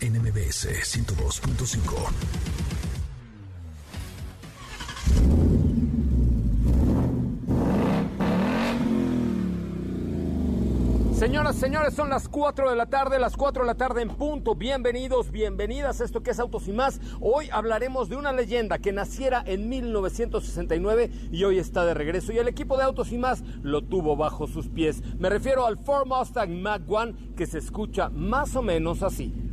NMBS 102.5. Señoras, señores, son las 4 de la tarde, las 4 de la tarde en punto. Bienvenidos, bienvenidas a esto que es Autos y más. Hoy hablaremos de una leyenda que naciera en 1969 y hoy está de regreso. Y el equipo de Autos y más lo tuvo bajo sus pies. Me refiero al Ford Mustang Mach 1 que se escucha más o menos así.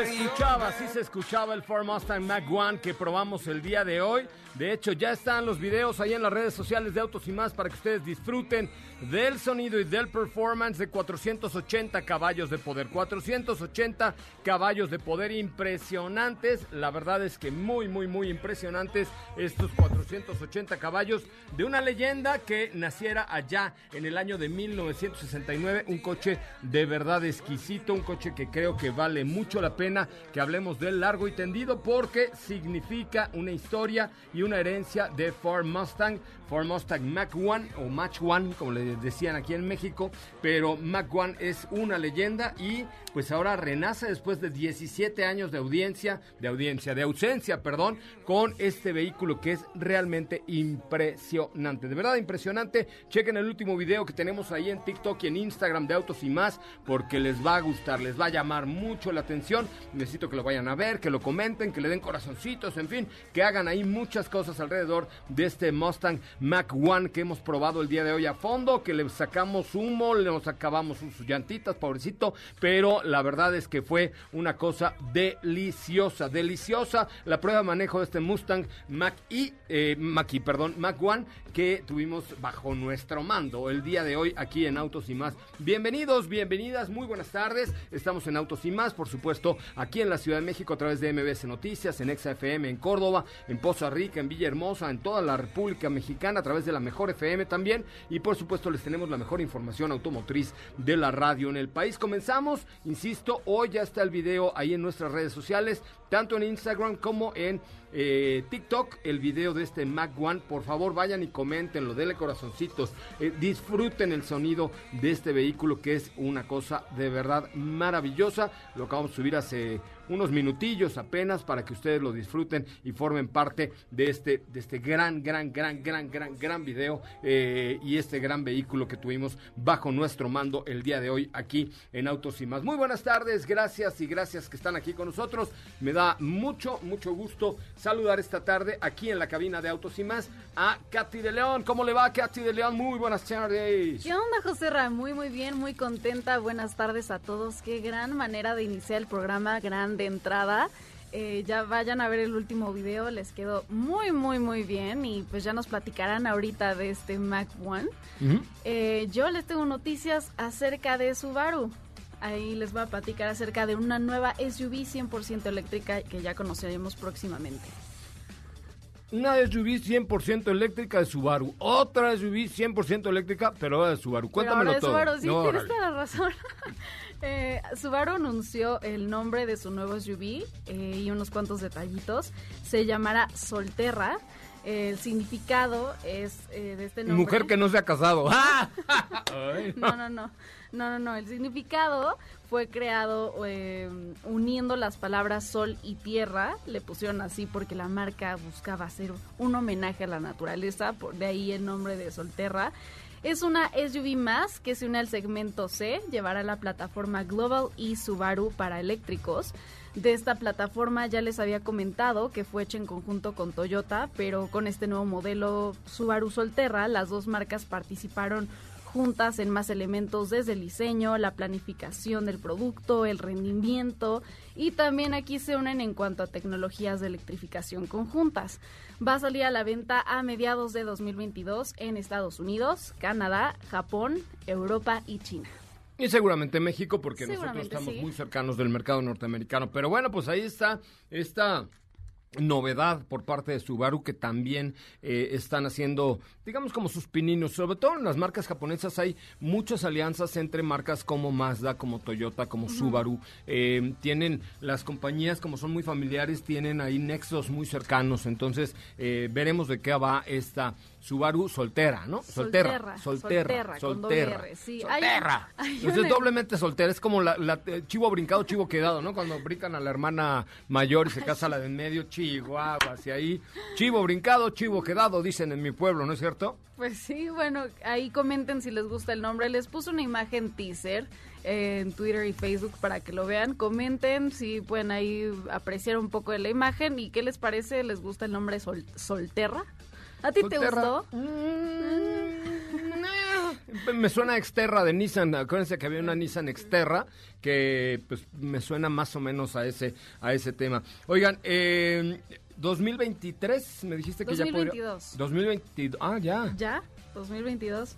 Se escuchaba, sí se escuchaba el Ford Mustang Mach 1 que probamos el día de hoy. De hecho, ya están los videos ahí en las redes sociales de Autos y más para que ustedes disfruten del sonido y del performance de 480 caballos de poder. 480 caballos de poder impresionantes. La verdad es que muy, muy, muy impresionantes estos 480 caballos de una leyenda que naciera allá en el año de 1969. Un coche de verdad exquisito, un coche que creo que vale mucho la pena que hablemos del largo y tendido porque significa una historia y una herencia de Ford Mustang, Ford Mustang Mach 1 o Mach 1 como le decían aquí en México, pero Mach 1 es una leyenda y pues ahora renace después de 17 años de audiencia, de audiencia, de ausencia, perdón, con este vehículo que es realmente impresionante, de verdad impresionante. Chequen el último video que tenemos ahí en TikTok y en Instagram de Autos y más porque les va a gustar, les va a llamar mucho la atención. Necesito que lo vayan a ver, que lo comenten, que le den corazoncitos, en fin, que hagan ahí muchas cosas alrededor de este Mustang Mach 1 que hemos probado el día de hoy a fondo, que le sacamos humo, le nos acabamos sus llantitas, pobrecito, pero la verdad es que fue una cosa deliciosa, deliciosa la prueba de manejo de este Mustang Mach E, eh, perdón, Mach 1 que tuvimos bajo nuestro mando el día de hoy aquí en Autos y Más. Bienvenidos, bienvenidas, muy buenas tardes. Estamos en Autos y Más, por supuesto, aquí en la Ciudad de México a través de MBS Noticias, en XFM, en Córdoba, en Poza Rica, en Villahermosa, en toda la República Mexicana a través de la Mejor FM también y por supuesto les tenemos la mejor información automotriz de la radio en el país. Comenzamos, insisto, hoy ya está el video ahí en nuestras redes sociales, tanto en Instagram como en eh, TikTok, el video de este Mac One. Por favor, vayan y comentenlo, denle corazoncitos, eh, disfruten el sonido de este vehículo que es una cosa de verdad maravillosa. Lo acabamos de subir hace unos minutillos apenas para que ustedes lo disfruten y formen parte de este, de este gran, gran, gran, gran, gran, gran video eh, y este gran vehículo que tuvimos bajo nuestro mando el día de hoy aquí en Autos y más. Muy buenas tardes, gracias y gracias que están aquí con nosotros. Me da mucho, mucho gusto saludar esta tarde aquí en la cabina de Autos y más a Katy de León. ¿Cómo le va, Katy de León? Muy buenas tardes. ¿Qué onda, José Ra? Muy, muy bien, muy contenta. Buenas tardes a todos. Qué gran manera de iniciar el programa, gran de entrada. Eh, ya vayan a ver el último video, les quedó muy, muy, muy bien y pues ya nos platicarán ahorita de este Mac One. Eh, yo les tengo noticias acerca de Subaru. Ahí les voy a platicar acerca de una nueva SUV 100% eléctrica que ya conoceremos próximamente. Una SUV 100% eléctrica de Subaru. Otra SUV 100% eléctrica, pero ahora de Subaru. Cuéntamelo de todo. Subaru, sí, tienes toda la razón. Eh, Subaru anunció el nombre de su nuevo SUV eh, y unos cuantos detallitos. Se llamará Solterra. El significado es eh, de este nombre. Mujer que no se ha casado. no, no, no. No, no, no. El significado fue creado eh, uniendo las palabras sol y tierra. Le pusieron así porque la marca buscaba hacer un homenaje a la naturaleza, por de ahí el nombre de Solterra. Es una SUV más que se une al segmento C, llevará la plataforma Global y Subaru para eléctricos. De esta plataforma ya les había comentado que fue hecha en conjunto con Toyota, pero con este nuevo modelo Subaru Solterra, las dos marcas participaron juntas en más elementos desde el diseño, la planificación del producto, el rendimiento y también aquí se unen en cuanto a tecnologías de electrificación conjuntas. Va a salir a la venta a mediados de 2022 en Estados Unidos, Canadá, Japón, Europa y China. Y seguramente México, porque nosotros estamos muy cercanos del mercado norteamericano. Pero bueno, pues ahí está esta novedad por parte de Subaru que también eh, están haciendo, digamos, como sus pininos. Sobre todo en las marcas japonesas hay muchas alianzas entre marcas como Mazda, como Toyota, como Subaru. Eh, tienen las compañías, como son muy familiares, tienen ahí nexos muy cercanos. Entonces, eh, veremos de qué va esta Subaru soltera, ¿no? Solterra. Solterra. Solterra. Solterra. Sí. Solterra. es doblemente soltera. Es como la, chivo brincado, chivo quedado, ¿no? Cuando brincan a la hermana mayor y se casa la de en medio, chihuahua, hacia ahí. Chivo brincado, chivo quedado, dicen en mi pueblo, ¿no es cierto? Pues sí, bueno, ahí comenten si les gusta el nombre. Les puse una imagen teaser en Twitter y Facebook para que lo vean. Comenten si pueden ahí apreciar un poco de la imagen y qué les parece. ¿Les gusta el nombre Solterra? ¿A ti te gustó? Mm, me suena Exterra de Nissan. Acuérdense que había una Nissan Exterra que pues me suena más o menos a ese a ese tema. Oigan, eh, 2023, me dijiste que ya podría... 2022. Ah, ya. Ya, 2022.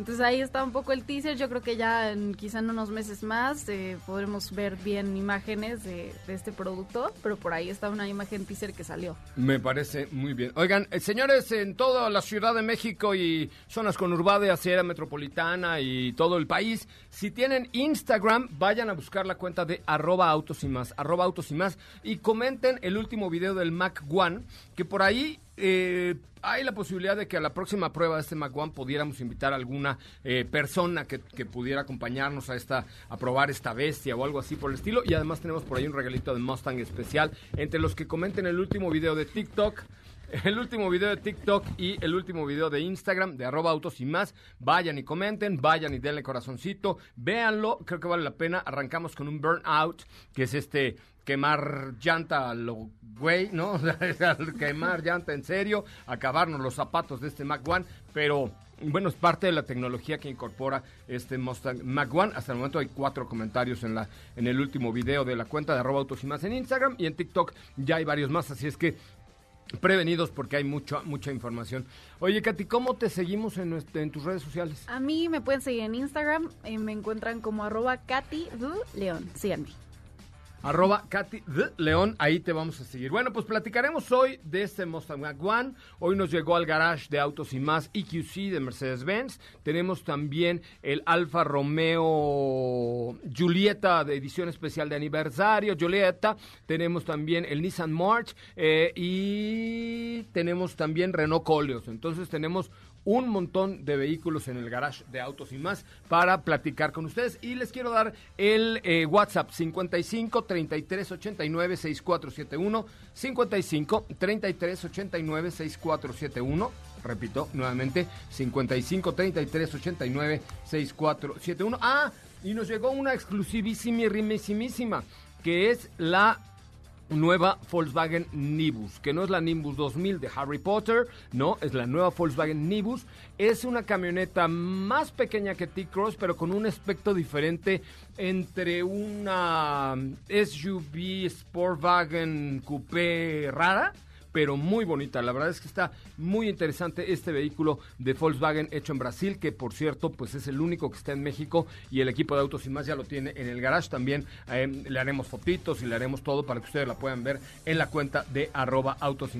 Entonces ahí está un poco el teaser. Yo creo que ya en, quizá en unos meses más eh, podremos ver bien imágenes de, este producto, pero por ahí está una imagen teaser que salió. Me parece muy bien. Oigan, eh, señores, en toda la Ciudad de México y zonas conurbadas, Sierra Metropolitana y todo el país, si tienen Instagram, vayan a buscar la cuenta de arroba autos y más, arroba autos y más, y comenten el último video del Mac One, que por ahí eh, hay la posibilidad de que a la próxima prueba de este Mac One pudiéramos invitar a alguna eh, persona que, pudiera acompañarnos a esta a probar esta bestia o algo así por el estilo. Y además tenemos por ahí un regalito de Mustang especial entre los que comenten el último video de TikTok. El último video de TikTok y el último video de Instagram de arroba autos y más. Vayan y comenten, vayan y denle corazoncito, véanlo, creo que vale la pena. Arrancamos con un burnout, que es este quemar llanta a lo güey, ¿no? quemar llanta en serio, acabarnos los zapatos de este Mac One, pero bueno, es parte de la tecnología que incorpora este Mustang Mac One. Hasta el momento hay cuatro comentarios en la en el último video de la cuenta de arroba autos y más en Instagram y en TikTok ya hay varios más, así es que prevenidos porque hay mucha mucha información. Oye, Katy, ¿cómo te seguimos en, en tus redes sociales? A mí me pueden seguir en Instagram, y me encuentran como arroba Katy León. Síganme. Arroba Katy León, ahí te vamos a seguir. Bueno, pues platicaremos hoy de este Mustang One. Hoy nos llegó al garage de Autos y Más EQC de Mercedes-Benz. Tenemos también el Alfa Romeo Julieta de edición especial de aniversario, Julieta. Tenemos también el Nissan March eh, y tenemos también Renault Coleos. Entonces tenemos un montón de vehículos en el garage de autos y más para platicar con ustedes. Y les quiero dar el eh, WhatsApp 55 33 89 6471. 55 33 89 6471. Repito nuevamente, 55 33 89 6471. Ah, y nos llegó una exclusivísima, que es la nueva Volkswagen Nibus, que no es la Nimbus 2000 de Harry Potter, no, es la nueva Volkswagen Nibus. Es una camioneta más pequeña que T-Cross, pero con un aspecto diferente entre una SUV Sportwagen Coupé rara pero muy bonita. La verdad es que está muy interesante este vehículo de Volkswagen hecho en Brasil, que por cierto, pues es el único que está en México y el equipo de Autos y Más ya lo tiene en el garage también. Eh, le haremos fotitos y le haremos todo para que ustedes la puedan ver en la cuenta de arroba Autos.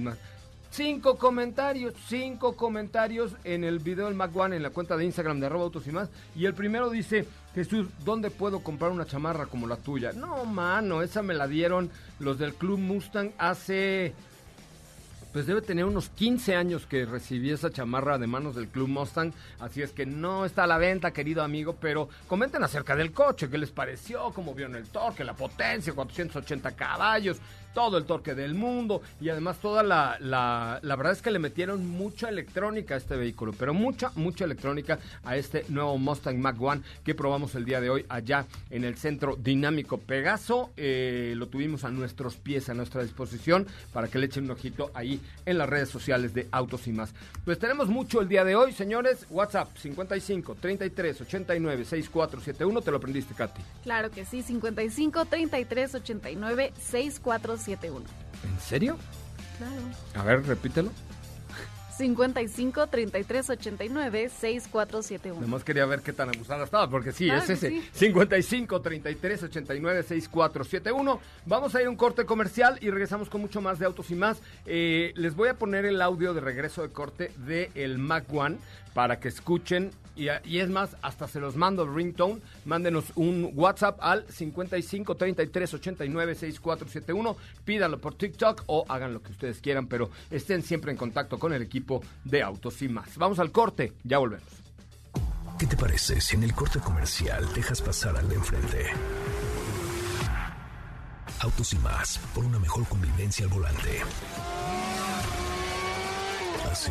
Cinco comentarios, cinco comentarios en el video del Mac One en la cuenta de Instagram de arroba autos y más. Y el primero dice, Jesús, ¿dónde puedo comprar una chamarra como la tuya? No, mano, esa me la dieron los del Club Mustang hace pues debe tener unos 15 años que recibí esa chamarra de manos del Club Mustang, así es que no está a la venta, querido amigo, pero comenten acerca del coche, qué les pareció, cómo vieron el torque, la potencia, 480 caballos, todo el torque del mundo y además toda la, la, verdad es que le metieron mucha electrónica a este vehículo, pero mucha, mucha electrónica a este nuevo Mustang Mach 1 que probamos el día de hoy allá en el centro dinámico Pegaso. Eh, lo tuvimos a nuestros pies, a nuestra disposición para que le echen un ojito ahí en las redes sociales de Autos y más. Pues tenemos mucho el día de hoy, señores. WhatsApp 55 33 89 6471. ¿Te lo aprendiste, Katy? Claro que sí, 55 33 89 6471. ¿En serio? Claro. A ver, repítelo. 55 33 89 6471. Nomás quería ver qué tan abusada estaba, porque sí, Claro es que ese. sí. 55 33 89 6471. Vamos a ir a un corte comercial y regresamos con mucho más de autos y más. Eh, les voy a poner el audio de regreso de corte de el Mac One para que escuchen. Y, es más, hasta se los mando el ringtone. Mándenos un WhatsApp al 55 33 89 6471. Pídanlo por TikTok o hagan lo que ustedes quieran, pero estén siempre en contacto con el equipo de autos y más. Vamos al corte, ya volvemos. ¿Qué te parece si en el corte comercial dejas pasar al de enfrente? Autos y más, por una mejor convivencia al volante. ¿Así?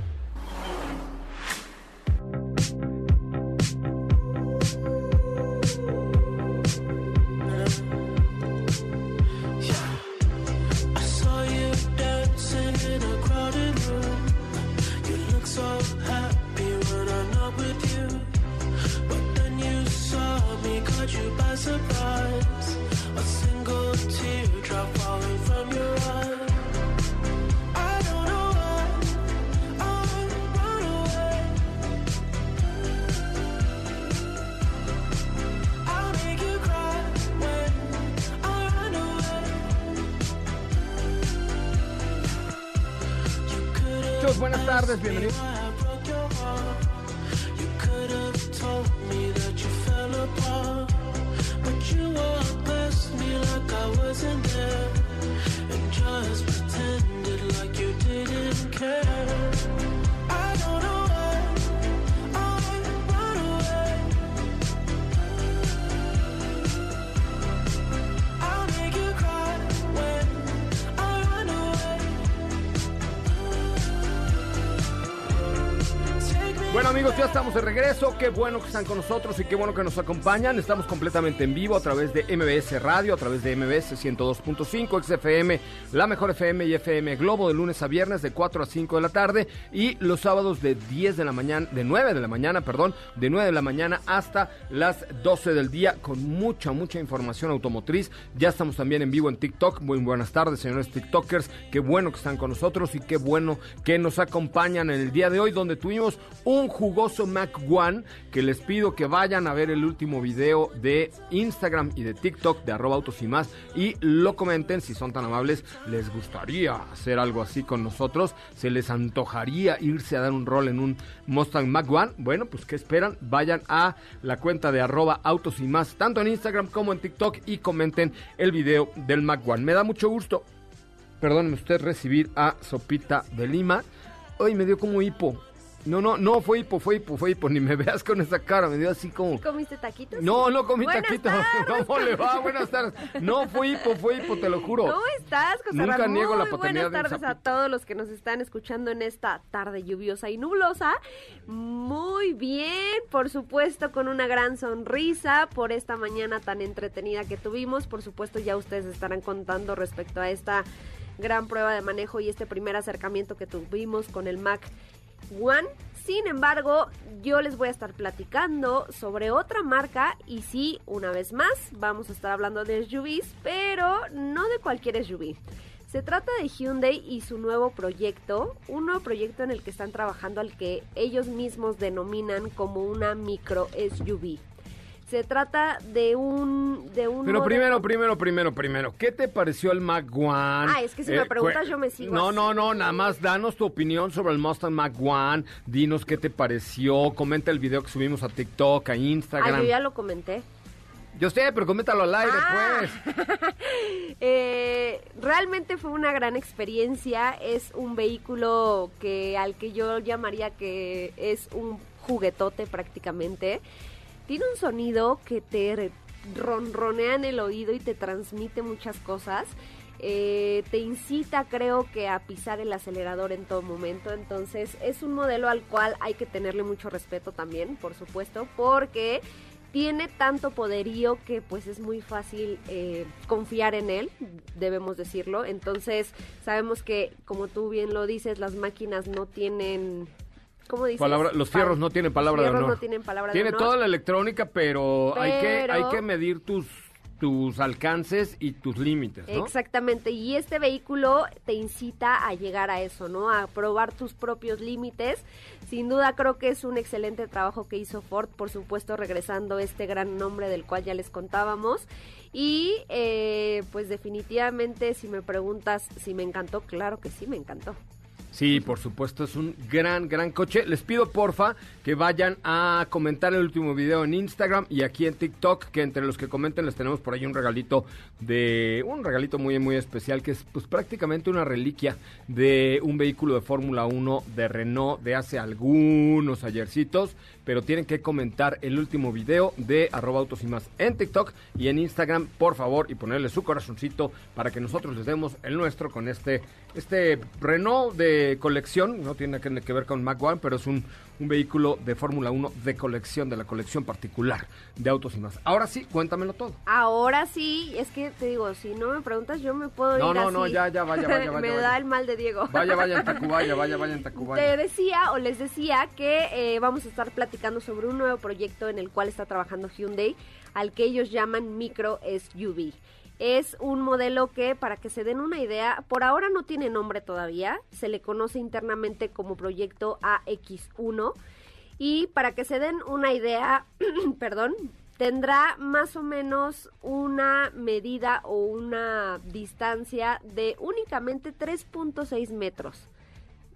Qué bueno que están con nosotros y qué bueno que nos acompañan. Estamos completamente en vivo a través de MBS Radio, a través de MBS 102.5, XFM, la mejor FM y FM Globo de lunes a viernes de 4 a 5 de la tarde y los sábados de 10 de la mañana, de 9 de la mañana, perdón, de 9 de la mañana hasta las 12 del día con mucha, mucha información automotriz. Ya estamos también en vivo en TikTok. Muy buenas tardes, señores TikTokers. Qué bueno que están con nosotros y qué bueno que nos acompañan en el día de hoy donde tuvimos un jugoso Mac One que les pido que vayan a ver el último video de Instagram y de TikTok de arroba autos y más y lo comenten si son tan amables. Les gustaría hacer algo así con nosotros. Se les antojaría irse a dar un rol en un Mustang Mac One. Bueno, pues ¿qué esperan? Vayan a la cuenta de arroba autos y más, tanto en Instagram como en TikTok y comenten el video del Mac One. Me da mucho gusto perdóneme usted, recibir a Sopita de Lima. Hoy me dio como hipo. No, no, no fue hipo, fue hipo, fue hipo. Ni me veas con esa cara, me dio así como. ¿Comiste taquitos? No, no comí Buenas taquito. tardes. ¿Cómo le va? Buenas tardes. No fue hipo, fue hipo, te lo juro. ¿Cómo estás, José Nunca Ramón? niego la Muy paternidad Buenas tardes a todos los que nos están escuchando en esta tarde lluviosa y nublosa. Muy bien, por supuesto, con una gran sonrisa por esta mañana tan entretenida que tuvimos. Por supuesto, ya ustedes estarán contando respecto a esta gran prueba de manejo y este primer acercamiento que tuvimos con el Mac One. Sin embargo, yo les voy a estar platicando sobre otra marca y sí, una vez más, vamos a estar hablando de SUVs, pero no de cualquier SUV. Se trata de Hyundai y su nuevo proyecto, un nuevo proyecto en el que están trabajando al que ellos mismos denominan como una micro SUV. Se trata de un... De un Pero primero, primero, primero, primero, ¿qué te pareció el Mac One? Ah, es que si me preguntas, cu- yo me sigo No, así. no, no, nada más danos tu opinión sobre el Mustang Mac One, dinos qué te pareció, comenta el video que subimos a TikTok, a Ah, Instagram. yo ya lo comenté. Yo sé, pero coméntalo al aire, Ah. pues. Eh, realmente fue una gran experiencia. Es un vehículo que al que yo llamaría que es un juguetote prácticamente. Tiene un sonido que te ronronea en el oído y te transmite muchas cosas. Eh, te incita, creo que, a pisar el acelerador en todo momento. Entonces, es un modelo al cual hay que tenerle mucho respeto también, por supuesto, porque tiene tanto poderío que pues es muy fácil eh, confiar en él, debemos decirlo. Entonces, sabemos que, como tú bien lo dices, las máquinas no tienen... ¿Cómo dices? Palabra- los fierros no tienen palabra de honor. no tienen palabra Tiene de honor. toda la electrónica, pero, Hay, que, hay que medir tus, tus alcances y tus límites, ¿no? Exactamente, y este vehículo te incita a llegar a eso, ¿no? A probar tus propios límites. Sin duda creo que es un excelente trabajo que hizo Ford, por supuesto regresando este gran nombre del cual ya les contábamos. Y eh, pues definitivamente si me preguntas si me encantó, claro que sí me encantó. Sí, por supuesto, es un gran, gran coche. Les pido, porfa, que vayan a comentar el último video en Instagram y aquí en TikTok, que entre los que comenten les tenemos por ahí un regalito de... Un regalito muy, muy especial, que es pues prácticamente una reliquia de un vehículo de Fórmula 1 de Renault de hace algunos ayercitos, pero tienen que comentar el último video de arroba autos y más en TikTok y en Instagram, por favor, y ponerle su corazoncito para que nosotros les demos el nuestro con este, este Renault de colección, no tiene que, ver con Mac One, pero es un, un vehículo de Fórmula 1 de colección, de la colección particular de autos y más. Ahora sí, cuéntamelo todo. Ahora sí, es que te digo, si no me preguntas yo me puedo No, ir no, así. no, ya, ya, vaya, vaya, vaya, me vaya. da el mal de Diego. Vaya, vaya en Tacubaya, vaya, vaya en Tacubaya. Te decía o les decía que eh, vamos a estar platicando sobre un nuevo proyecto en el cual está trabajando Hyundai, al que ellos llaman Micro SUV. Es un modelo que, para que se den una idea, por ahora no tiene nombre todavía, se le conoce internamente como proyecto AX1 y para que se den una idea, perdón, tendrá más o menos una medida o una distancia de únicamente 3.6 metros.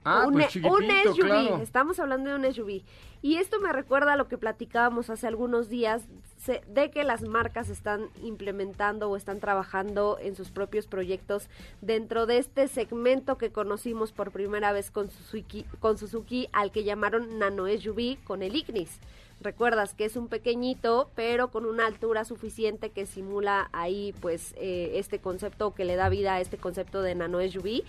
Ah, un, pues un chiquitito, SUV, claro. estamos hablando de un SUV. Y esto me recuerda a lo que platicábamos hace algunos días de que las marcas están implementando o están trabajando en sus propios proyectos dentro de este segmento que conocimos por primera vez con Suzuki, al que llamaron Nano SUV con el Ignis. Recuerdas que es un pequeñito, pero con una altura suficiente que simula ahí pues eh, este concepto que le da vida a este concepto de Nano SUV.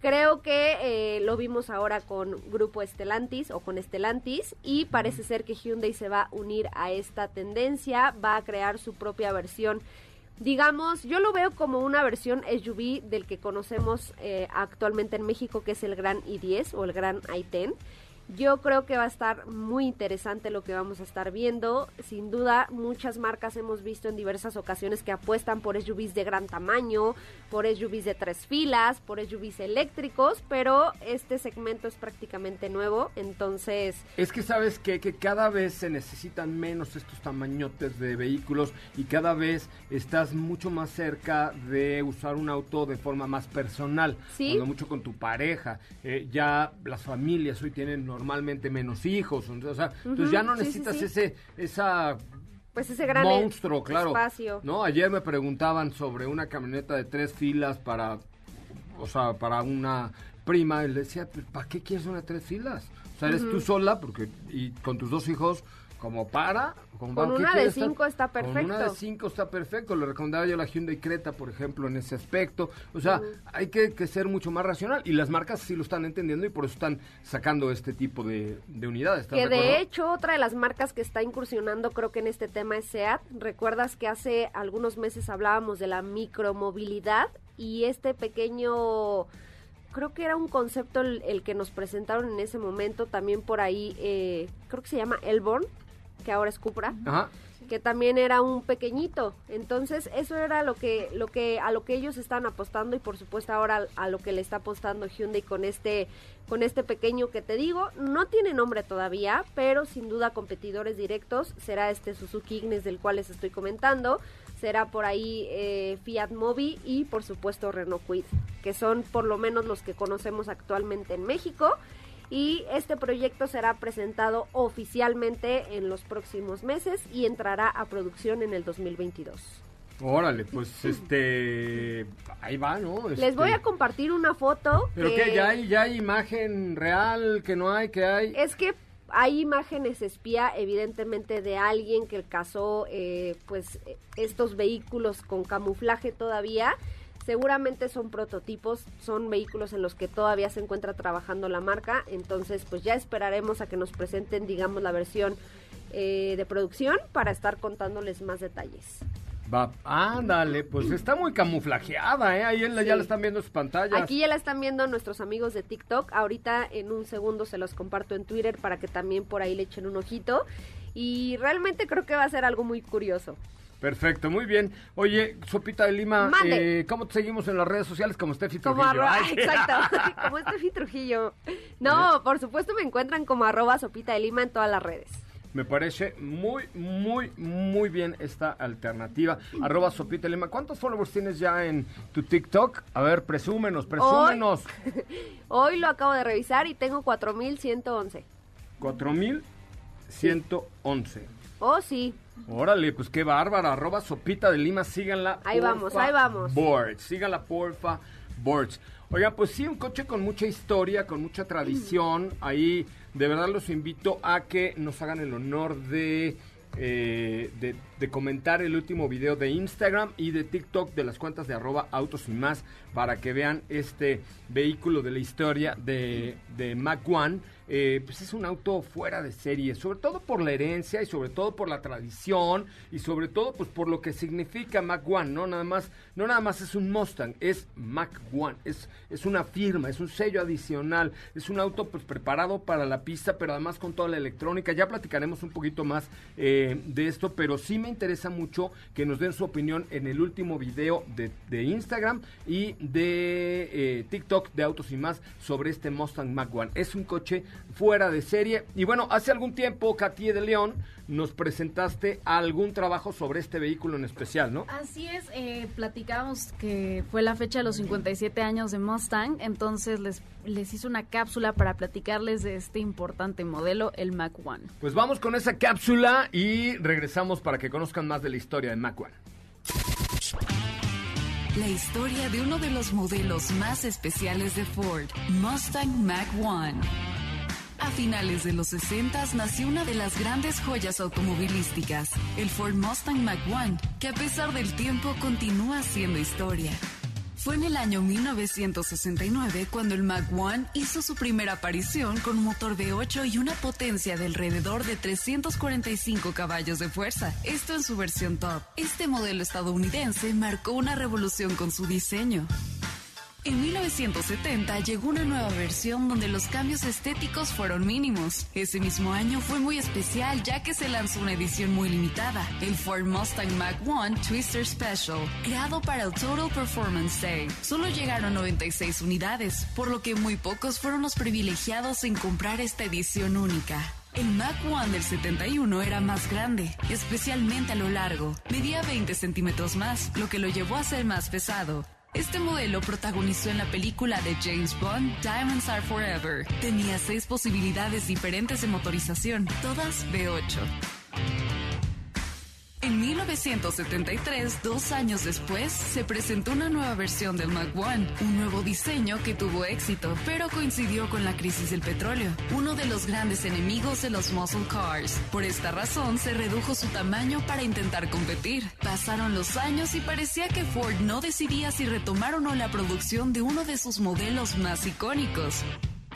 Creo que eh, lo vimos ahora con Grupo Estelantis o con Estelantis y parece ser que Hyundai se va a unir a esta tendencia, va a crear su propia versión. Digamos, yo lo veo como una versión SUV del que conocemos eh, actualmente en México, que es el Gran i10 o el Gran i10. Yo creo que va a estar muy interesante lo que vamos a estar viendo. Sin duda, muchas marcas hemos visto en diversas ocasiones que apuestan por SUVs de gran tamaño, por SUVs de tres filas, por SUVs eléctricos, pero este segmento es prácticamente nuevo, entonces Es que sabes que, que cada vez se necesitan menos estos tamañotes de vehículos y cada vez estás mucho más cerca de usar un auto de forma más personal. Sí. Cuando mucho con tu pareja. Eh, ya las familias hoy tienen normalmente menos hijos. O sea, entonces ya no sí, sí, necesitas sí. ese, esa pues ese gran monstruo, claro. espacio. No, ayer me preguntaban sobre una camioneta de tres filas para, o sea, para una prima. Y le decía, "Pues, ¿para qué quieres una de tres filas? O sea, eres tú sola porque y con tus dos hijos como para. Con ¿qué una de estar? cinco está Con una de perfecto. cinco está perfecto. Le recomendaba yo la Hyundai Creta, por ejemplo, en ese aspecto. O sea, hay que, que ser mucho más racional. Y las marcas sí lo están entendiendo y por eso están sacando este tipo de, de unidades. ¿estás Que de hecho otra de las marcas que está incursionando creo que en este tema es SEAT. Recuerdas que hace algunos meses hablábamos de la micromovilidad y este pequeño, creo que era un concepto el, el que nos presentaron en ese momento, también por ahí, eh, creo que se llama Elborn, que ahora es Cupra. Ajá. que también era un pequeñito. Entonces, eso era lo que, lo que, a lo que ellos están apostando y por supuesto ahora a lo que le está apostando Hyundai con este, con este pequeño que te digo. No tiene nombre todavía, pero sin duda competidores directos será este Suzuki Ignis del cual les estoy comentando. Será por ahí eh, Fiat Mobi y por supuesto Renault Kwid, que son por lo menos los que conocemos actualmente en México y este proyecto será presentado oficialmente en los próximos meses y entrará a producción en el 2022. Órale, pues este. Ahí va, ¿no? Les Este, voy a compartir una foto. ¿Pero que- qué? ¿Ya hay, ¿Ya hay imagen real? ¿Que no hay? ¿Que hay? Es que hay imágenes espía, evidentemente, de alguien que cazó eh, pues estos vehículos con camuflaje todavía. Seguramente son prototipos, son vehículos en los que todavía se encuentra trabajando la marca. Entonces, pues ya esperaremos a que nos presenten, digamos, la versión eh, de producción para estar contándoles más detalles. Va, ándale, pues está muy camuflajeada, ¿eh? Ahí en la- ya la están viendo sus pantallas. Aquí ya la están viendo nuestros amigos de TikTok. Ahorita en un segundo se los comparto en Twitter para que también por ahí le echen un ojito. Y realmente creo que va a ser algo muy curioso. Perfecto, muy bien. Oye, Sopita de Lima, eh, ¿cómo te seguimos en las redes sociales como Steffi Como Trujillo? arroba, Ay, exacto, como Steffi Trujillo. No, por supuesto me encuentran como arroba sopita de lima en todas las redes. Me parece muy, muy, muy bien esta alternativa. Arroba Sopita de Lima. ¿Cuántos followers tienes ya en tu TikTok? A ver, presúmenos, presúmenos. Hoy lo acabo de revisar y tengo 4111. 4111. Oh, sí. Órale, pues qué bárbara. Arroba Sopita de Lima, síganla. Ahí vamos, ahí vamos. Boards, síganla, porfa. Boards. Oiga, pues sí, un coche con mucha historia, con mucha tradición. Ahí, de verdad, los invito a que nos hagan el honor de, eh, de, de comentar el último video de Instagram y de TikTok de las cuentas de arroba autos y más para que vean este vehículo de la historia de, de Mac One. Eh, pues es un auto fuera de serie, sobre todo por la herencia y sobre todo por la tradición y sobre todo pues por lo que significa Mac One, no nada más, no nada más es un Mustang, es Mac One, es, es una firma, es un sello adicional, es un auto pues preparado para la pista, pero además con toda la electrónica. Ya platicaremos un poquito más eh, de esto, pero sí me interesa mucho que nos den su opinión en el último video de, Instagram y de eh, TikTok de Autos y más sobre este Mustang Mac One. Es un coche fuera de serie. Y bueno, hace algún tiempo, Katie de León, nos presentaste algún trabajo sobre este vehículo en especial, ¿no? Así es, eh, platicábamos que fue la fecha de los 57 años de Mustang, entonces les, les hice una cápsula para platicarles de este importante modelo, el Mac One. Pues vamos con esa cápsula y regresamos para que conozcan más de la historia de Mac One. La historia de uno de los modelos más especiales de Ford, Mustang Mach 1. A finales de los 60 nació una de las grandes joyas automovilísticas, el Ford Mustang Mach 1, que a pesar del tiempo continúa siendo historia. Fue en el año 1969 cuando el Mach 1 hizo su primera aparición con un motor V8 y una potencia de alrededor de 345 caballos de fuerza, esto en su versión top. Este modelo estadounidense marcó una revolución con su diseño. En 1970 llegó una nueva versión donde los cambios estéticos fueron mínimos. Ese mismo año fue muy especial ya que se lanzó una edición muy limitada, el Ford Mustang Mach 1 Twister Special, creado para el Total Performance Day. Solo llegaron 96 unidades, por lo que muy pocos fueron los privilegiados en comprar esta edición única. El Mach 1 del 71 era más grande, especialmente a lo largo. Medía 20 centímetros más, lo que lo llevó a ser más pesado. Este modelo protagonizó en la película de James Bond, Diamonds Are Forever. Tenía seis posibilidades diferentes de motorización, todas V8. En 1973, dos años después, se presentó una nueva versión del Mach 1, un nuevo diseño que tuvo éxito, pero coincidió con la crisis del petróleo, uno de los grandes enemigos de los muscle cars. Por esta razón, se redujo su tamaño para intentar competir. Pasaron los años y parecía que Ford no decidía si retomar o no la producción de uno de sus modelos más icónicos.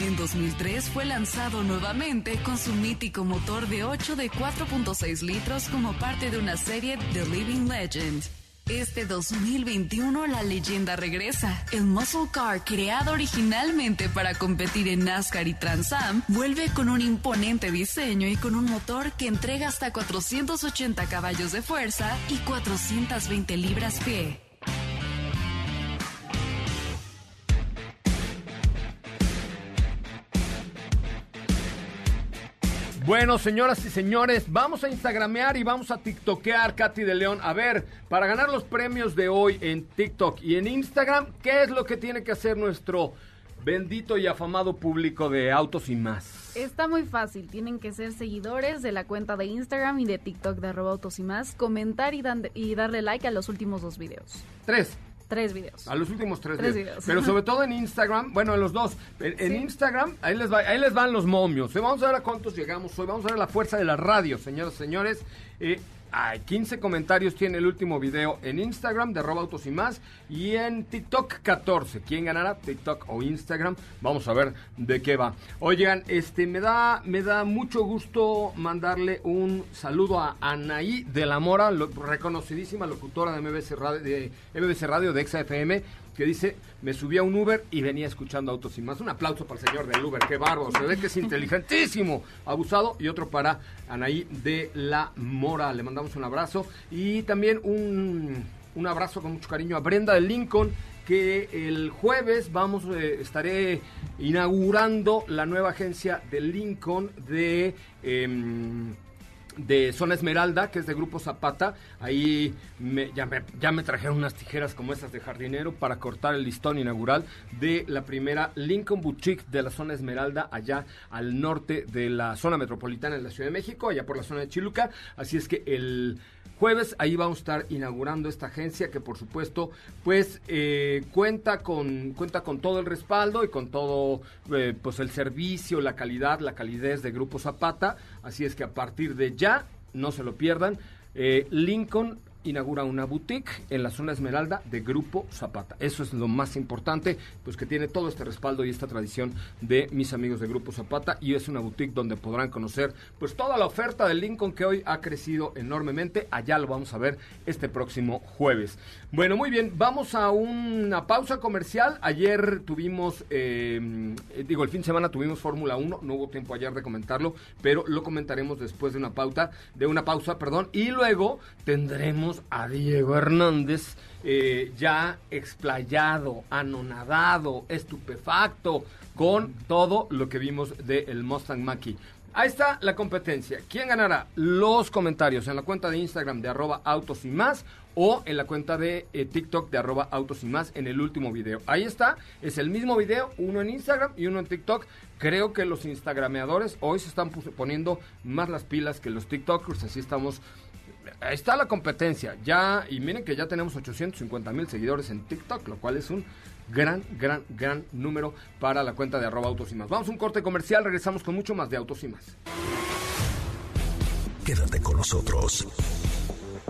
En 2003 fue lanzado nuevamente con su mítico motor de 8 de 4.6 litros como parte de una serie The Living Legend. Este 2021 la leyenda regresa. El Muscle Car, creado originalmente para competir en NASCAR y Trans Am, vuelve con un imponente diseño y con un motor que entrega hasta 480 caballos de fuerza y 420 libras Bueno, señoras y señores, vamos a instagramear y vamos a tiktokear, Katy de León. A ver, para ganar los premios de hoy en TikTok y en Instagram, ¿qué es lo que tiene que hacer nuestro bendito y afamado público de Autos y más? Está muy fácil, tienen que ser seguidores de la cuenta de Instagram y de TikTok de arroba autos y más, comentar y, dan- y darle like a los últimos dos videos. Tres. Tres videos. A los últimos tres, Tres videos. videos. Pero sobre todo en Instagram, bueno, en los dos. En. Instagram, ahí les, va, ahí les van los momios. Eh, Vamos a ver a cuántos llegamos hoy. Vamos a ver la fuerza de la radio, señoras y señores. Eh, ay, 15 comentarios tiene el último video en Instagram de arroba autos y más. Y en TikTok 14. ¿Quién ganará? TikTok o Instagram. Vamos a ver de qué va. Oigan, este me da, me da mucho gusto mandarle un saludo a Anaí de la Mora, reconocidísima locutora de MBC Radio, de MBC Radio de XFM, que dice, me subí a un Uber y venía escuchando Autos y Más. Un aplauso para el señor del Uber, qué bárbaro, se ve que es inteligentísimo, abusado. Y otro para Anaí de la Mora, le mandamos un abrazo. Y también un, un abrazo con mucho cariño a Brenda de Lincoln, que el jueves vamos, eh, estaré inaugurando la nueva agencia de Lincoln de... em, de Zona Esmeralda, que es de Grupo Zapata. Ahí me- ya, me, ya me trajeron unas tijeras como esas de jardinero para cortar el listón inaugural de la primera Lincoln Boutique de la Zona Esmeralda, allá al norte de la zona metropolitana de la Ciudad de México, allá por la zona de Chiluca. Así es que el jueves ahí vamos a estar inaugurando esta agencia que por supuesto pues eh, cuenta con cuenta con todo el respaldo y con todo eh, pues el servicio la calidad la calidez de Grupo Zapata así es que a partir de ya no se lo pierdan eh, Lincoln inaugura una boutique en la zona Esmeralda de Grupo Zapata. Eso es lo más importante, pues que tiene todo este respaldo y esta tradición de mis amigos de Grupo Zapata y es una boutique donde podrán conocer pues toda la oferta de Lincoln que hoy ha crecido enormemente. Allá lo vamos a ver este próximo jueves. Bueno, muy bien, vamos a una pausa comercial. Ayer tuvimos, eh, eh, digo, el fin de semana tuvimos Fórmula 1, no hubo tiempo ayer de comentarlo, pero lo comentaremos después de una pauta, de una pausa, perdón, y luego tendremos a Diego Hernández eh, ya explayado, anonadado, estupefacto con todo lo que vimos del Mustang Mach-E. Ahí está la competencia. ¿Quién ganará? Los comentarios en la cuenta de Instagram de arroba autos y más o en la cuenta de eh, TikTok de arroba autos y más en el último video. Ahí está, es el mismo video, uno en Instagram y uno en TikTok. Creo que los instagrameadores hoy se están poniendo más las pilas que los TikTokers, así estamos Ahí está la competencia. Ya, y miren que ya tenemos 850 mil seguidores en TikTok, lo cual es un gran, gran, gran número para la cuenta de arroba autos y más. Vamos a un corte comercial, regresamos con mucho más de autos y más. Quédate con nosotros.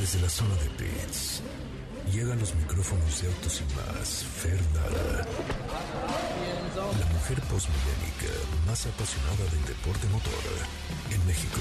Desde la zona de pits, llegan los micrófonos de autos y más, Fernanda. La mujer postmillénica más apasionada del deporte motor en México.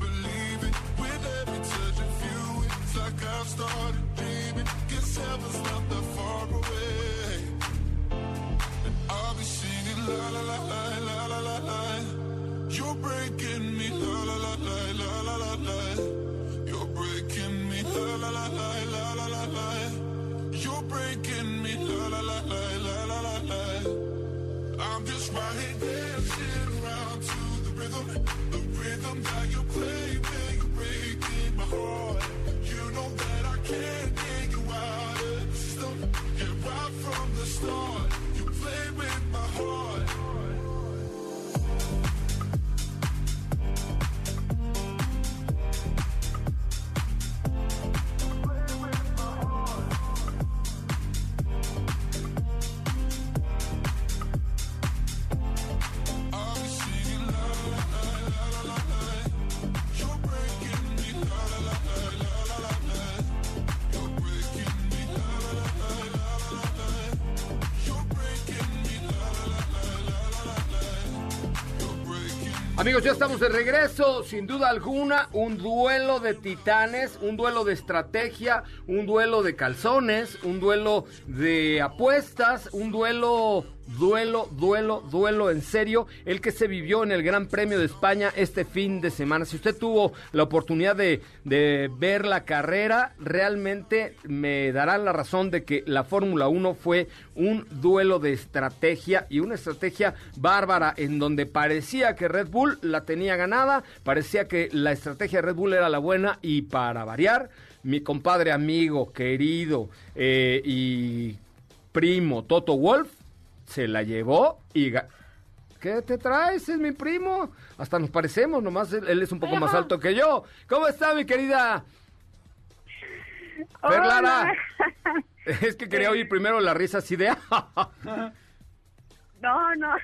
Believe it. With every touch of you, it's like I've started dreaming. Guess heaven's not that far Amigos, ya estamos de regreso, sin duda alguna, un duelo de titanes, un duelo de estrategia, un duelo de calzones, un duelo de apuestas, un duelo, duelo, duelo, duelo en serio, el que se vivió en el Gran Premio de España este fin de semana. Si usted tuvo la oportunidad de, ver la carrera, realmente me dará la razón de que la Fórmula 1 fue un duelo de estrategia y una estrategia bárbara en donde parecía que Red Bull la tenía ganada, parecía que la estrategia de Red Bull era la buena y para variar, mi compadre amigo, querido eh, y primo Toto Wolf se la llevó y... ¿Qué te traes? Es mi primo. Hasta nos parecemos, nomás él, él es un poco más alto que yo. ¿Cómo está mi querida? Fer Lara? Es que quería oír primero la risa así de... No, no.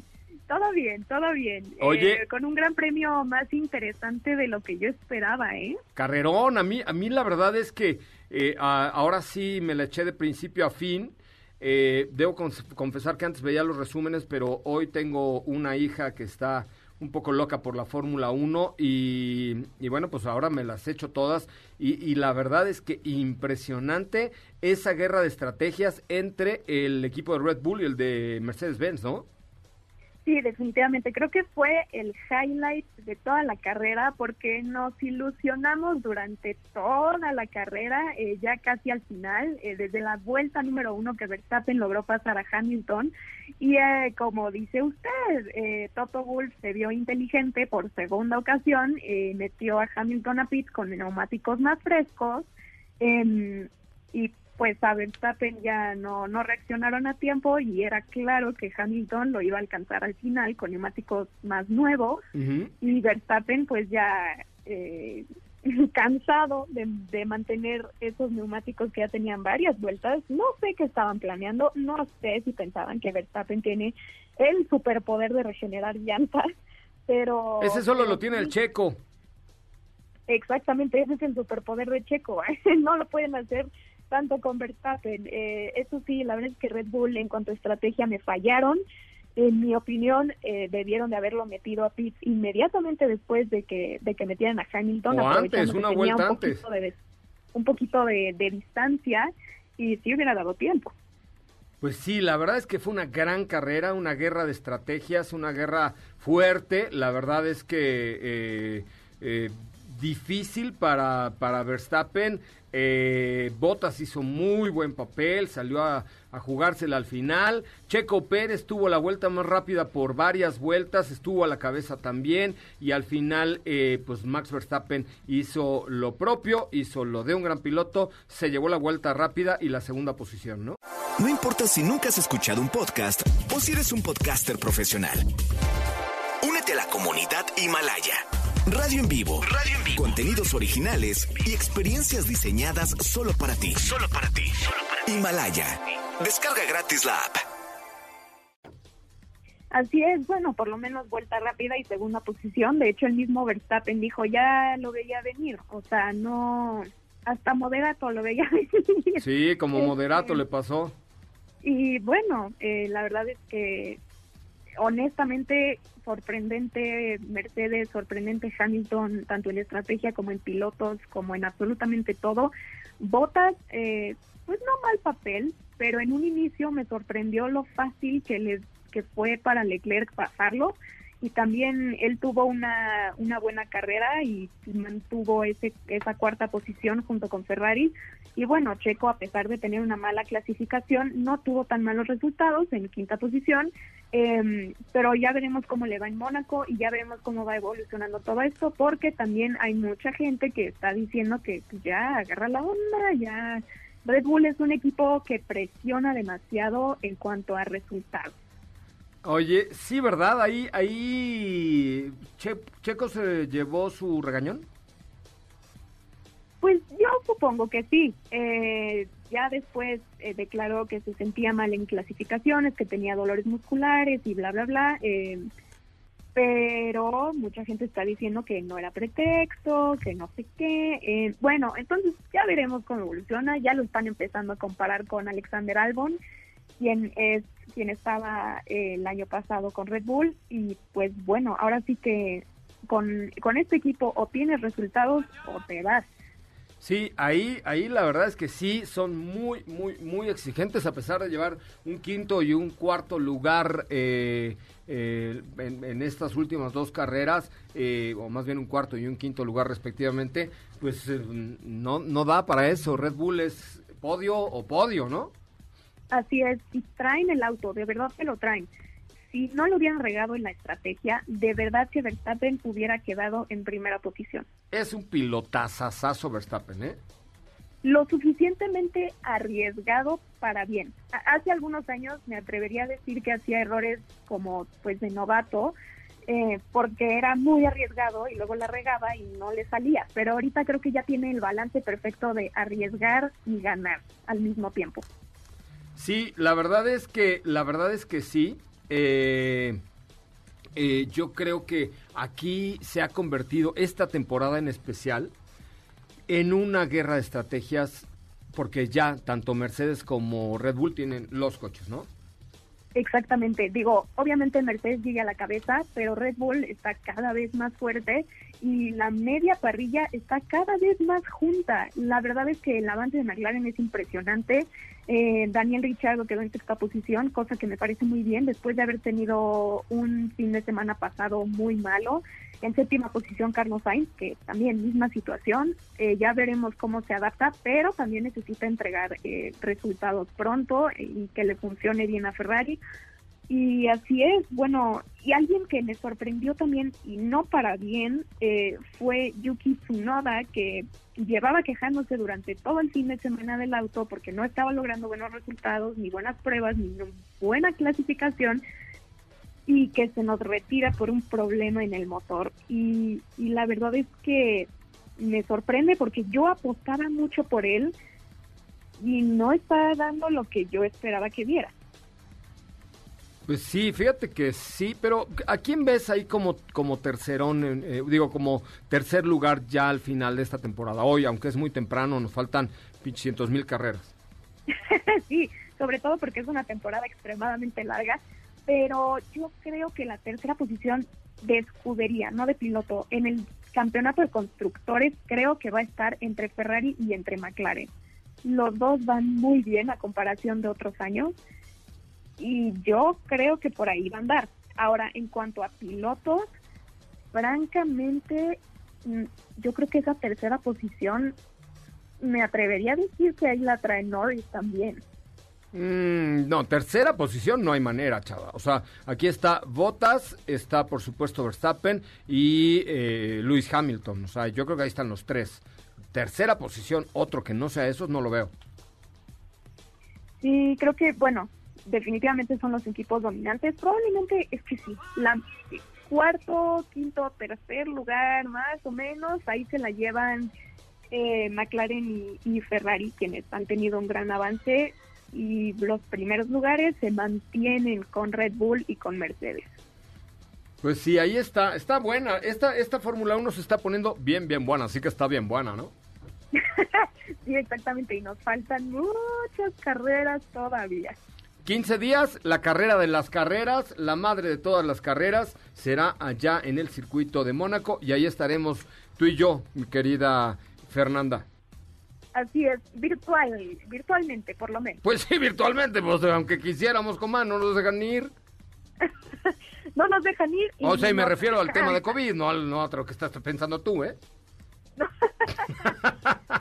todo bien, todo bien. Oye. Eh, con un gran premio más interesante de lo que yo esperaba, ¿eh? Carrerón, a mí, a mí la verdad es que eh, a- ahora sí me la eché de principio a fin. Eh, debo confesar que antes veía los resúmenes, pero hoy tengo una hija que está un poco loca por la Fórmula 1 y, bueno, pues ahora me las echo todas y, y la verdad es que impresionante esa guerra de estrategias entre el equipo de Red Bull y el de Mercedes-Benz, ¿no? Sí, definitivamente. Creo que fue el highlight de toda la carrera porque nos ilusionamos durante toda la carrera, eh, ya casi al final, eh, desde la vuelta número uno que Verstappen logró pasar a Hamilton. Y eh, como dice usted, eh, Toto Wolff se vio inteligente por segunda ocasión, eh, metió a Hamilton a pit con neumáticos más frescos. em, y pues a Verstappen ya no, no reaccionaron a tiempo y era claro que Hamilton lo iba a alcanzar al final con neumáticos más nuevos y Verstappen pues ya eh, cansado de, de mantener esos neumáticos que ya tenían varias vueltas, no sé qué estaban planeando, no sé si pensaban que Verstappen tiene el superpoder de regenerar llantas, pero... Ese solo lo tiene el checo. Exactamente, ese es el superpoder de Checo. no lo pueden hacer tanto con Verstappen. Eh, eso sí, la verdad es que Red Bull en cuanto a estrategia me fallaron. En mi opinión, eh, debieron de haberlo metido a pits inmediatamente después de que de que metieran a Hamilton. O antes, una vuelta un antes. de- un poquito de, de distancia y sí hubiera dado tiempo. Pues sí, la verdad es que fue una gran carrera, una guerra de estrategias, una guerra fuerte. La verdad es que eh, eh, difícil para, para Verstappen. Eh, Bottas hizo muy buen papel, salió a, jugársela al final. Checo Pérez tuvo la vuelta más rápida por varias vueltas, estuvo a la cabeza también. Y al final, eh, pues Max Verstappen hizo lo propio, hizo lo de un gran piloto, se llevó la vuelta rápida y la segunda posición, ¿no? No importa si nunca has escuchado un podcast o si eres un podcaster profesional. Únete a la comunidad Himalaya. Radio en vivo. Radio en vivo. Contenidos originales y experiencias diseñadas solo para ti. Solo para ti. Himalaya. Descarga gratis la app. Así es, bueno, por lo menos vuelta rápida y segunda posición. De hecho, el mismo Verstappen dijo, ya lo veía venir. O sea, no, hasta moderato lo veía venir. Sí, como Este, moderato le pasó. Y bueno, eh, la verdad es que honestamente sorprendente Mercedes, sorprendente Hamilton, tanto en estrategia como en pilotos, como en absolutamente todo. Botas, eh, pues no mal papel, pero en un inicio me sorprendió lo fácil que les que fue para Leclerc pasarlo y también él tuvo una, una buena carrera y mantuvo ese, esa cuarta posición junto con Ferrari. Y bueno, Checo, a pesar de tener una mala clasificación, no tuvo tan malos resultados en quinta posición, eh, pero ya veremos cómo le va en Mónaco y ya veremos cómo va evolucionando todo esto, porque también hay mucha gente que está diciendo que ya agarra la onda, ya Red Bull es un equipo que presiona demasiado en cuanto a resultados. Oye, sí, ¿verdad? Ahí, ahí Che- Checo se llevó su regañón. Pues yo supongo que sí. Eh, ya después eh, declaró que se sentía mal en clasificaciones, que tenía dolores musculares y bla, bla, bla. eh, pero mucha gente está diciendo que no era pretexto, que no sé qué. eh, bueno, entonces ya veremos cómo evoluciona. Ya lo están empezando a comparar con Alexander Albon, quien es quien estaba eh, el año pasado con Red Bull. Y pues bueno, ahora sí que con, con este equipo o tienes resultados o te vas. Sí, ahí, ahí la verdad es que sí, son muy, muy, muy exigentes a pesar de llevar un quinto y un cuarto lugar eh, eh, en, en estas últimas dos carreras, eh, o más bien un cuarto y un quinto lugar respectivamente, pues eh, no, no da para eso. Red Bull es podio o podio, ¿no? Así es, y traen el auto, de verdad que lo traen. Si no lo hubieran regado en la estrategia, de verdad que Verstappen hubiera quedado en primera posición. Es un pilotazazazo Verstappen, ¿eh? Lo suficientemente arriesgado para bien. Hace algunos años me atrevería a decir que hacía errores como pues de novato, eh, porque era muy arriesgado y luego la regaba y no le salía. Pero ahorita creo que ya tiene el balance perfecto de arriesgar y ganar al mismo tiempo. Sí, la verdad es que, la verdad es que sí. Eh, eh, yo creo que aquí se ha convertido esta temporada en especial en una guerra de estrategias porque ya tanto Mercedes como Red Bull tienen los coches, ¿no? Exactamente, digo, obviamente Mercedes sigue a la cabeza, pero Red Bull está cada vez más fuerte y la media parrilla está cada vez más junta. La verdad es que el avance de McLaren es impresionante. Eh, Daniel Ricciardo quedó en sexta posición, cosa que me parece muy bien después de haber tenido un fin de semana pasado muy malo. En séptima posición Carlos Sainz, que también misma situación. Eh, ya veremos cómo se adapta, pero también necesita entregar eh, resultados pronto y que le funcione bien a Ferrari. Y así es, bueno, y alguien que me sorprendió también y no para bien eh, fue Yuki Tsunoda, que llevaba quejándose durante todo el fin de semana del auto porque no estaba logrando buenos resultados, ni buenas pruebas, ni buena clasificación y que se nos retira por un problema en el motor. Y, y la verdad es que me sorprende porque yo apostaba mucho por él y no está dando lo que yo esperaba que diera. Pues sí, fíjate que sí, pero ¿a quién ves ahí como, como tercerón, eh, digo, como tercer lugar ya al final de esta temporada? Hoy, aunque es muy temprano, nos faltan cientos mil carreras. sí, sobre todo porque es una temporada extremadamente larga, pero yo creo que la tercera posición de escudería, no de piloto, en el campeonato de constructores creo que va a estar entre Ferrari y entre McLaren. Los dos van muy bien a comparación de otros años y yo creo que por ahí va a andar. Ahora, en cuanto a pilotos, francamente, mm, yo creo que esa tercera posición me atrevería a decir que ahí la trae Norris también. Mm, no, tercera posición no hay manera, chava. O sea, aquí está Bottas, está por supuesto Verstappen y eh, Lewis Hamilton. O sea, yo creo que ahí están los tres. Tercera posición, otro que no sea esos, no lo veo. Sí, creo que, bueno, definitivamente son los equipos dominantes. Probablemente es que sí, la cuarto, quinto, tercer lugar, más o menos, ahí se la llevan eh, McLaren y, y Ferrari, quienes han tenido un gran avance. Y los primeros lugares se mantienen con Red Bull y con Mercedes. Pues sí, ahí está, está buena. Esta, esta Fórmula 1 se está poniendo bien, bien buena, así que está bien buena, ¿no? Sí, exactamente, y nos faltan muchas carreras todavía. 15 días, la carrera de las carreras, la madre de todas las carreras, será allá en el circuito de Mónaco y ahí estaremos tú y yo, mi querida Fernanda. Así es, virtual, virtualmente por lo menos. Pues sí, virtualmente, pues aunque quisiéramos, comá, no nos dejan ir. no nos dejan ir. O sea, y me refiero al tema de COVID, no al no a otro que estás pensando tú, ¿eh?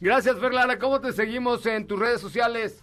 Gracias, Ferlara. ¿Cómo te seguimos en tus redes sociales?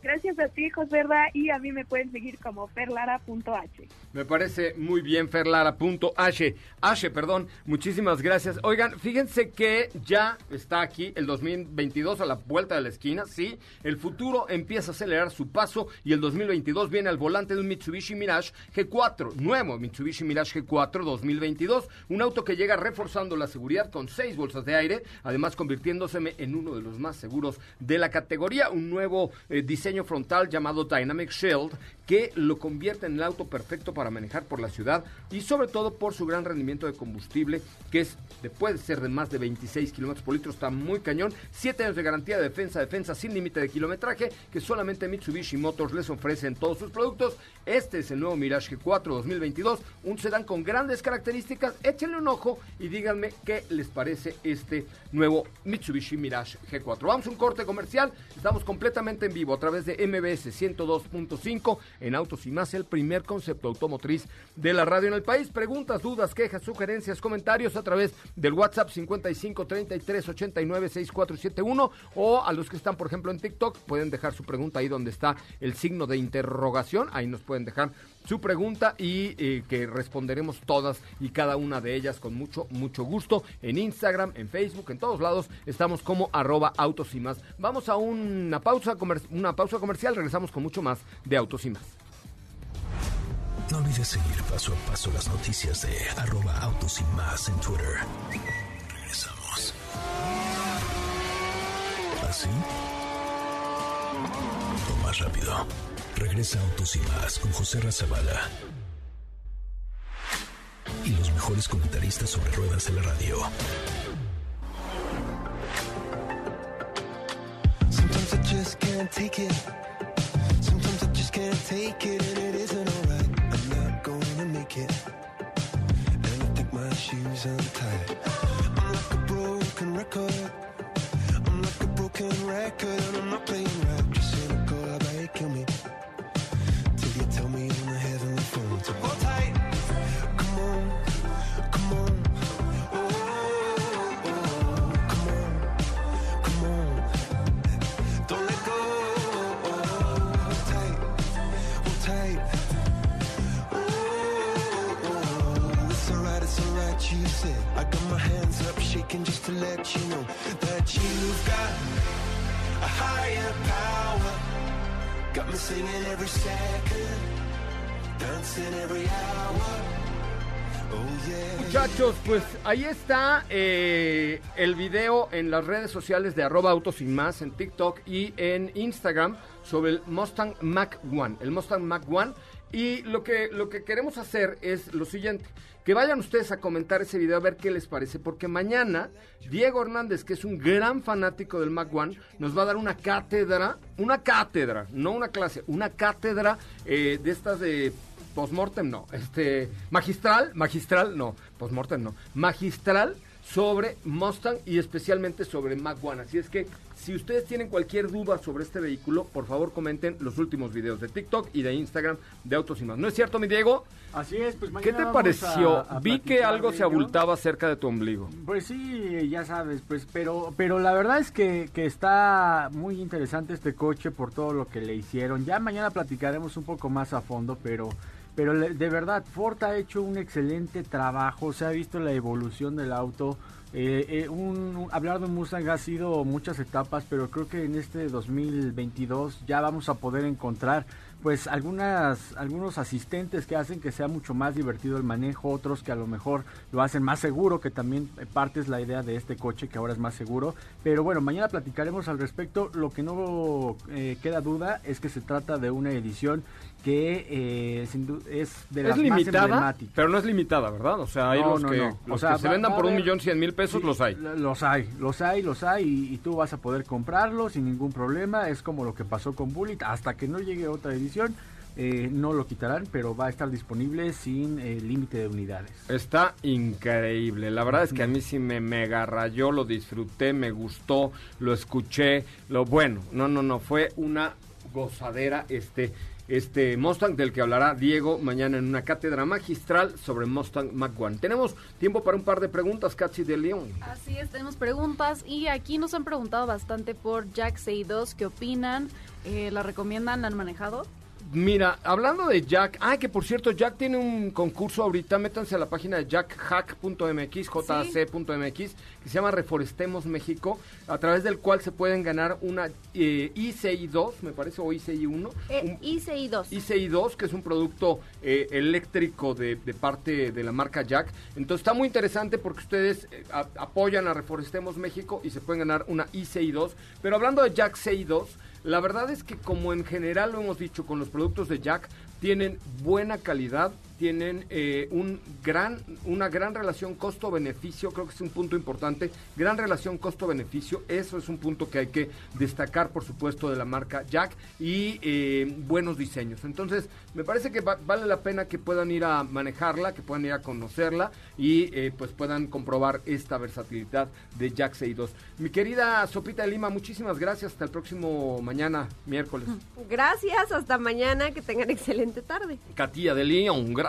Gracias a ti, Josberda, y a mí me pueden seguir como ferlara.h. Me parece muy bien, ferlara.h. H, perdón. Muchísimas gracias. Oigan, fíjense que ya está aquí el 2022 a la vuelta de la esquina, ¿sí? El futuro empieza a acelerar su paso y el 2022 viene al volante de un Mitsubishi Mirage G4, nuevo Mitsubishi Mirage G4 2022. Un auto que llega reforzando la seguridad con seis bolsas de aire, además convirtiéndose en uno de los más seguros de la categoría. Un nuevo eh, diseño frontal llamado Dynamic Shield que lo convierte en el auto perfecto para manejar por la ciudad y sobre todo por su gran rendimiento de combustible que es de, puede ser de más de 26 kilómetros por litro, está muy cañón. 7 años de garantía de defensa, defensa sin límite de kilometraje que solamente Mitsubishi Motors les ofrece en todos sus productos. Este es el nuevo Mirage G4 2022, un sedán con grandes características. Échenle un ojo y díganme qué les parece este nuevo Mitsubishi Mirage G4. Vamos a un corte comercial, estamos completamente en vivo a través de MBS 102.5 en Autos y Más, el primer concepto automotriz de la radio en el país. Preguntas, dudas, quejas, sugerencias, comentarios a través del WhatsApp 55 33 89 6471 o a los que están, por ejemplo, en TikTok, pueden dejar su pregunta ahí donde está el signo de interrogación. Ahí nos pueden dejar su pregunta y eh, que responderemos todas y cada una de ellas con mucho, mucho gusto. En Instagram, en Facebook, en todos lados estamos como arroba autos y más. Vamos a una pausa, una pausa comercial, regresamos con mucho más de autos. No olvides seguir paso a paso las noticias de arroba autos en Twitter. Regresamos. ¿Así? O más rápido. Regresa Autos y más con José Razabala. Y los mejores comentaristas sobre ruedas de la radio. Sometimes I just can't take it. Sometimes I just can't take it, and it isn't alright. I'm not gonna make it. And I think my shoes untied. I'm like a broken record. I'm like a broken record, and I'm not playing right. Just cynical, about you kill me? Just to let you know that you've got a higher power. Got me singing every second, dancing every hour. Oh. Muchachos, pues ahí está eh, el video en las redes sociales de arroba autos y más, en TikTok y en Instagram sobre el Mustang Mach 1, el Mustang Mach 1. Y lo que, lo que queremos hacer es lo siguiente, que vayan ustedes a comentar ese video a ver qué les parece, porque mañana Diego Hernández, que es un gran fanático del Mach 1, nos va a dar una cátedra, una cátedra, no una clase, una cátedra eh, de estas de Postmortem no, este magistral, magistral no, postmortem no, magistral sobre Mustang y especialmente sobre Mach 1. Así es que si ustedes tienen cualquier duda sobre este vehículo, por favor comenten los últimos videos de TikTok y de Instagram de Autos y más. ¿No es cierto, mi Diego? Así es, pues ¿Qué mañana te vamos pareció? a- a Vi que algo se abultaba cerca de tu ombligo. Pues sí, ya sabes, pues, pero, pero la verdad es que, que está muy interesante este coche por todo lo que le hicieron. Ya mañana platicaremos un poco más a fondo, pero, pero de verdad, Ford ha hecho un excelente trabajo, se ha visto la evolución del auto. Eh, eh, hablar de Mustang ha sido muchas etapas, pero creo que en este 2022 ya vamos a poder encontrar pues algunas algunos asistentes que hacen que sea mucho más divertido el manejo, otros que a lo mejor lo hacen más seguro, que también eh, parte es la idea de este coche que ahora es más seguro. Pero bueno, mañana platicaremos al respecto. Lo que no eh, queda duda es que se trata de una edición que eh, sin es de las Es más limitada, emblemáticas. pero no es limitada, ¿verdad? O sea, hay No, los no, que, no. los O sea, que se vendan por un millón cien mil pesos, Sí, los hay. Los hay, los hay, los hay y, y tú vas a poder comprarlos sin ningún problema. Es como lo que pasó con Bullet. Hasta que no llegue otra edición, eh, no lo quitarán, pero va a estar disponible sin eh, límite de unidades. Está increíble. La verdad es que a mí sí me mega rayó, lo disfruté, me gustó, lo escuché. Lo bueno, no, no, no, fue una gozadera este este Mustang del que hablará Diego mañana en una cátedra magistral sobre Mustang Mach 1. Tenemos tiempo para un par de preguntas, Katsi de León. Así es, tenemos preguntas y aquí nos han preguntado bastante por Jack 2 ¿Qué opinan? Eh, ¿La recomiendan? ¿La han manejado? Mira, hablando de Jack, ay, que por cierto, Jack tiene un concurso ahorita, métanse a la página de jackhack.mx, jc.mx, que se llama Reforestemos México, a través del cual se pueden ganar una eh, ICI 2, me parece, o ICI 1. Eh, un- ICI 2. ICI 2, que es un producto eh, eléctrico de, de parte de la marca Jack. Entonces está muy interesante porque ustedes eh, a- apoyan a Reforestemos México y se pueden ganar una ICI 2. Pero hablando de Jack CI 2, la verdad es que como en general lo hemos dicho con los productos de Jack, tienen buena calidad, tienen eh, un gran, una gran relación costo-beneficio, creo que es un punto importante, gran relación costo-beneficio, eso es un punto que hay que destacar, por supuesto, de la marca Jack y eh, buenos diseños. Entonces, me parece que va- vale la pena que puedan ir a manejarla, que puedan ir a conocerla y eh, pues puedan comprobar esta versatilidad de Jack 2 Mi querida Sopita de Lima, muchísimas gracias, hasta el próximo mañana, miércoles. Gracias, hasta mañana, que tengan excelente tarde. Katia de León, gracias.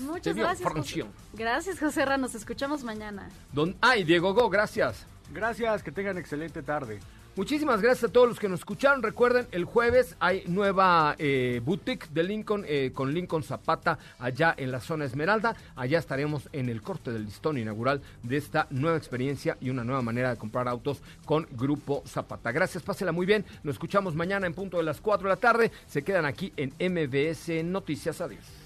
Muchas Te gracias. José. Franción. Gracias, José Ra. Nos escuchamos mañana. Don, ay, Diego Go, gracias. Gracias, que tengan excelente tarde. Muchísimas gracias a todos los que nos escucharon. Recuerden, el jueves hay nueva eh, boutique de Lincoln eh, con Lincoln Zapata allá en la zona Esmeralda. Allá estaremos en el corte del listón inaugural de esta nueva experiencia y una nueva manera de comprar autos con Grupo Zapata. Gracias, pásela muy bien. Nos escuchamos mañana en punto de las 4 de la tarde. Se quedan aquí en MBS Noticias. Adiós.